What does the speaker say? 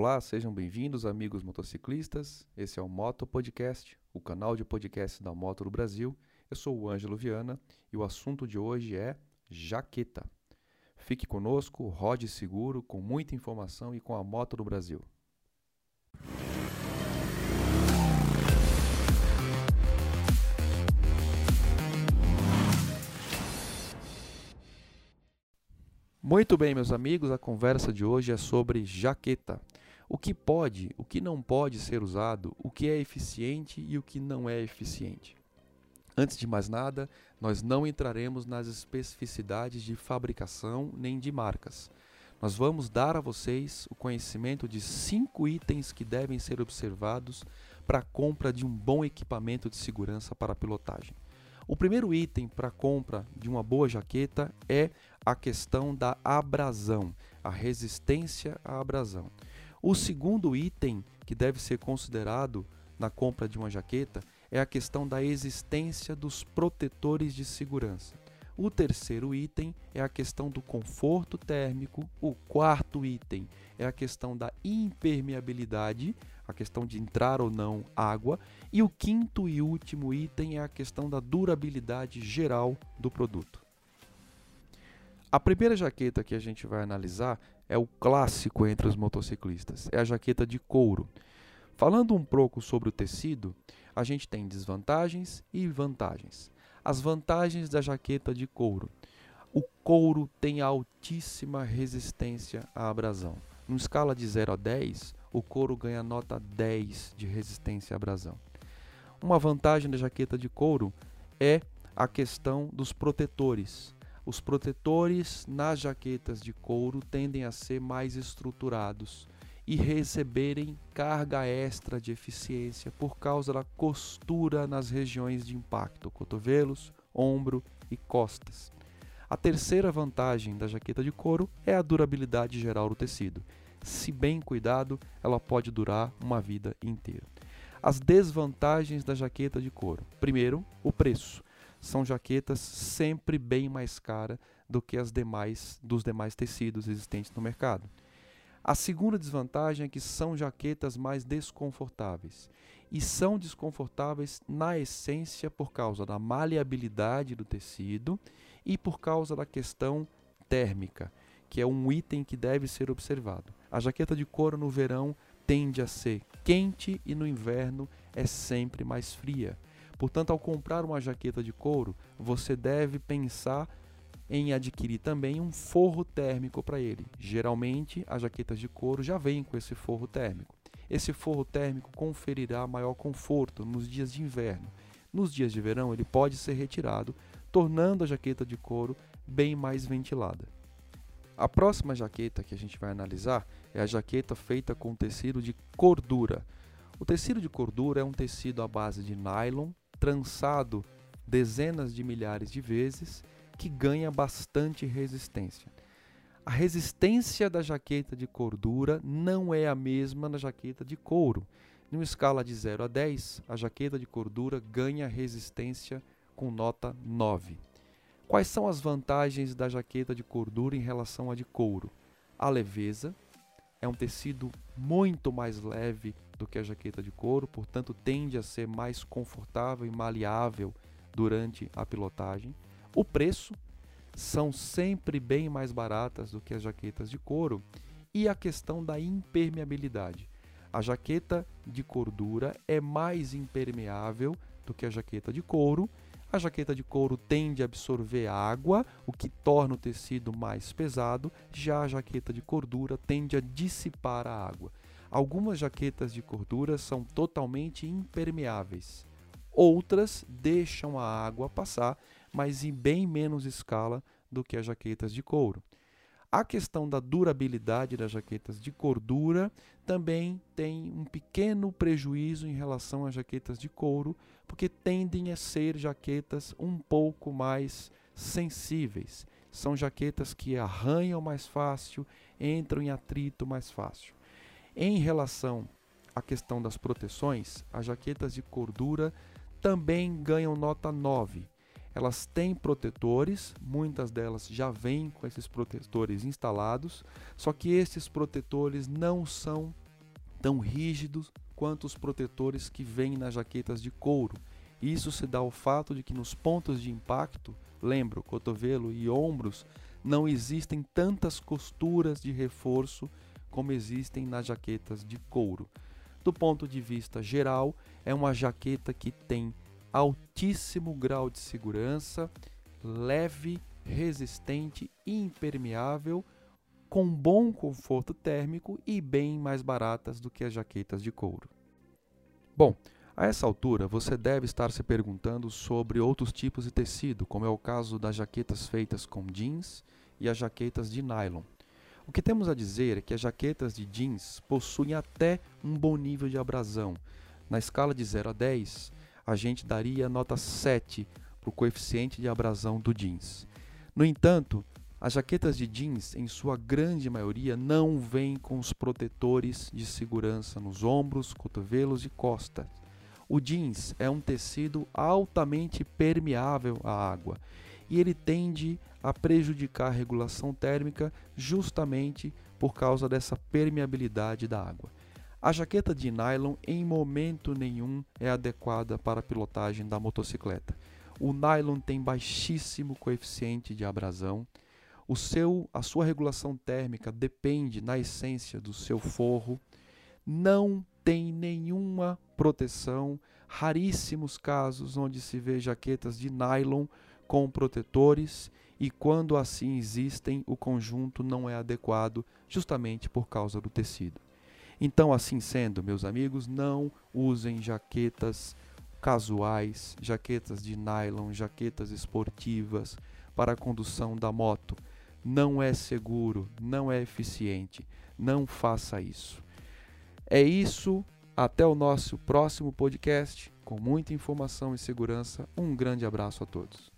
Olá, sejam bem-vindos, amigos motociclistas. Esse é o Moto Podcast, o canal de podcast da Moto do Brasil. Eu sou o Ângelo Viana e o assunto de hoje é jaqueta. Fique conosco, rode seguro, com muita informação e com a Moto do Brasil. Muito bem, meus amigos, a conversa de hoje é sobre jaqueta. O que pode, o que não pode ser usado, o que é eficiente e o que não é eficiente. Antes de mais nada, nós não entraremos nas especificidades de fabricação nem de marcas. Nós vamos dar a vocês o conhecimento de cinco itens que devem ser observados para a compra de um bom equipamento de segurança para pilotagem. O primeiro item para a compra de uma boa jaqueta é a questão da abrasão, a resistência à abrasão. O segundo item que deve ser considerado na compra de uma jaqueta é a questão da existência dos protetores de segurança. O terceiro item é a questão do conforto térmico. O quarto item é a questão da impermeabilidade, a questão de entrar ou não água. E o quinto e último item é a questão da durabilidade geral do produto. A primeira jaqueta que a gente vai analisar é o clássico entre os motociclistas, é a jaqueta de couro. Falando um pouco sobre o tecido, a gente tem desvantagens e vantagens. As vantagens da jaqueta de couro. O couro tem altíssima resistência à abrasão. Numa escala de 0 a 10, o couro ganha nota 10 de resistência à abrasão. Uma vantagem da jaqueta de couro é a questão dos protetores. Os protetores nas jaquetas de couro tendem a ser mais estruturados e receberem carga extra de eficiência por causa da costura nas regiões de impacto, cotovelos, ombro e costas. A terceira vantagem da jaqueta de couro é a durabilidade geral do tecido. Se bem cuidado, ela pode durar uma vida inteira. As desvantagens da jaqueta de couro. Primeiro, o preço. São jaquetas sempre bem mais caras do que as demais dos demais tecidos existentes no mercado. A segunda desvantagem é que são jaquetas mais desconfortáveis. E são desconfortáveis na essência por causa da maleabilidade do tecido e por causa da questão térmica, que é um item que deve ser observado. A jaqueta de couro no verão tende a ser quente e no inverno é sempre mais fria. Portanto, ao comprar uma jaqueta de couro, você deve pensar em adquirir também um forro térmico para ele. Geralmente, as jaquetas de couro já vêm com esse forro térmico. Esse forro térmico conferirá maior conforto nos dias de inverno. Nos dias de verão, ele pode ser retirado, tornando a jaqueta de couro bem mais ventilada. A próxima jaqueta que a gente vai analisar é a jaqueta feita com tecido de cordura. O tecido de cordura é um tecido à base de nylon, trançado dezenas de milhares de vezes que ganha bastante resistência. A resistência da jaqueta de cordura não é a mesma na jaqueta de couro. Numa escala de 0 a 10, a jaqueta de cordura ganha resistência com nota 9. Quais são as vantagens da jaqueta de cordura em relação à de couro? A leveza, é um tecido muito mais leve do que a jaqueta de couro, portanto tende a ser mais confortável e maleável durante a pilotagem. O preço são sempre bem mais baratas do que as jaquetas de couro e a questão da impermeabilidade. A jaqueta de cordura é mais impermeável do que a jaqueta de couro. A jaqueta de couro tende a absorver água, o que torna o tecido mais pesado, já a jaqueta de cordura tende a dissipar a água. Algumas jaquetas de cordura são totalmente impermeáveis. Outras deixam a água passar mas em bem menos escala do que as jaquetas de couro. A questão da durabilidade das jaquetas de cordura também tem um pequeno prejuízo em relação às jaquetas de couro, porque tendem a ser jaquetas um pouco mais sensíveis. São jaquetas que arranham mais fácil, entram em atrito mais fácil. Em relação à questão das proteções, as jaquetas de cordura também ganham nota 9 elas têm protetores, muitas delas já vêm com esses protetores instalados, só que esses protetores não são tão rígidos quanto os protetores que vêm nas jaquetas de couro. Isso se dá ao fato de que nos pontos de impacto, lembro, cotovelo e ombros, não existem tantas costuras de reforço como existem nas jaquetas de couro. Do ponto de vista geral, é uma jaqueta que tem altíssimo grau de segurança, leve, resistente e impermeável, com bom conforto térmico e bem mais baratas do que as jaquetas de couro. Bom, a essa altura você deve estar se perguntando sobre outros tipos de tecido, como é o caso das jaquetas feitas com jeans e as jaquetas de nylon. O que temos a dizer é que as jaquetas de jeans possuem até um bom nível de abrasão. Na escala de 0 a 10, a gente daria nota 7 para o coeficiente de abrasão do jeans. No entanto, as jaquetas de jeans, em sua grande maioria, não vêm com os protetores de segurança nos ombros, cotovelos e costas. O jeans é um tecido altamente permeável à água e ele tende a prejudicar a regulação térmica justamente por causa dessa permeabilidade da água. A jaqueta de nylon em momento nenhum é adequada para a pilotagem da motocicleta. O nylon tem baixíssimo coeficiente de abrasão. O seu, a sua regulação térmica depende na essência do seu forro. Não tem nenhuma proteção. Raríssimos casos onde se vê jaquetas de nylon com protetores e quando assim existem, o conjunto não é adequado justamente por causa do tecido. Então, assim sendo, meus amigos, não usem jaquetas casuais, jaquetas de nylon, jaquetas esportivas para a condução da moto. Não é seguro, não é eficiente. Não faça isso. É isso. Até o nosso próximo podcast com muita informação e segurança. Um grande abraço a todos.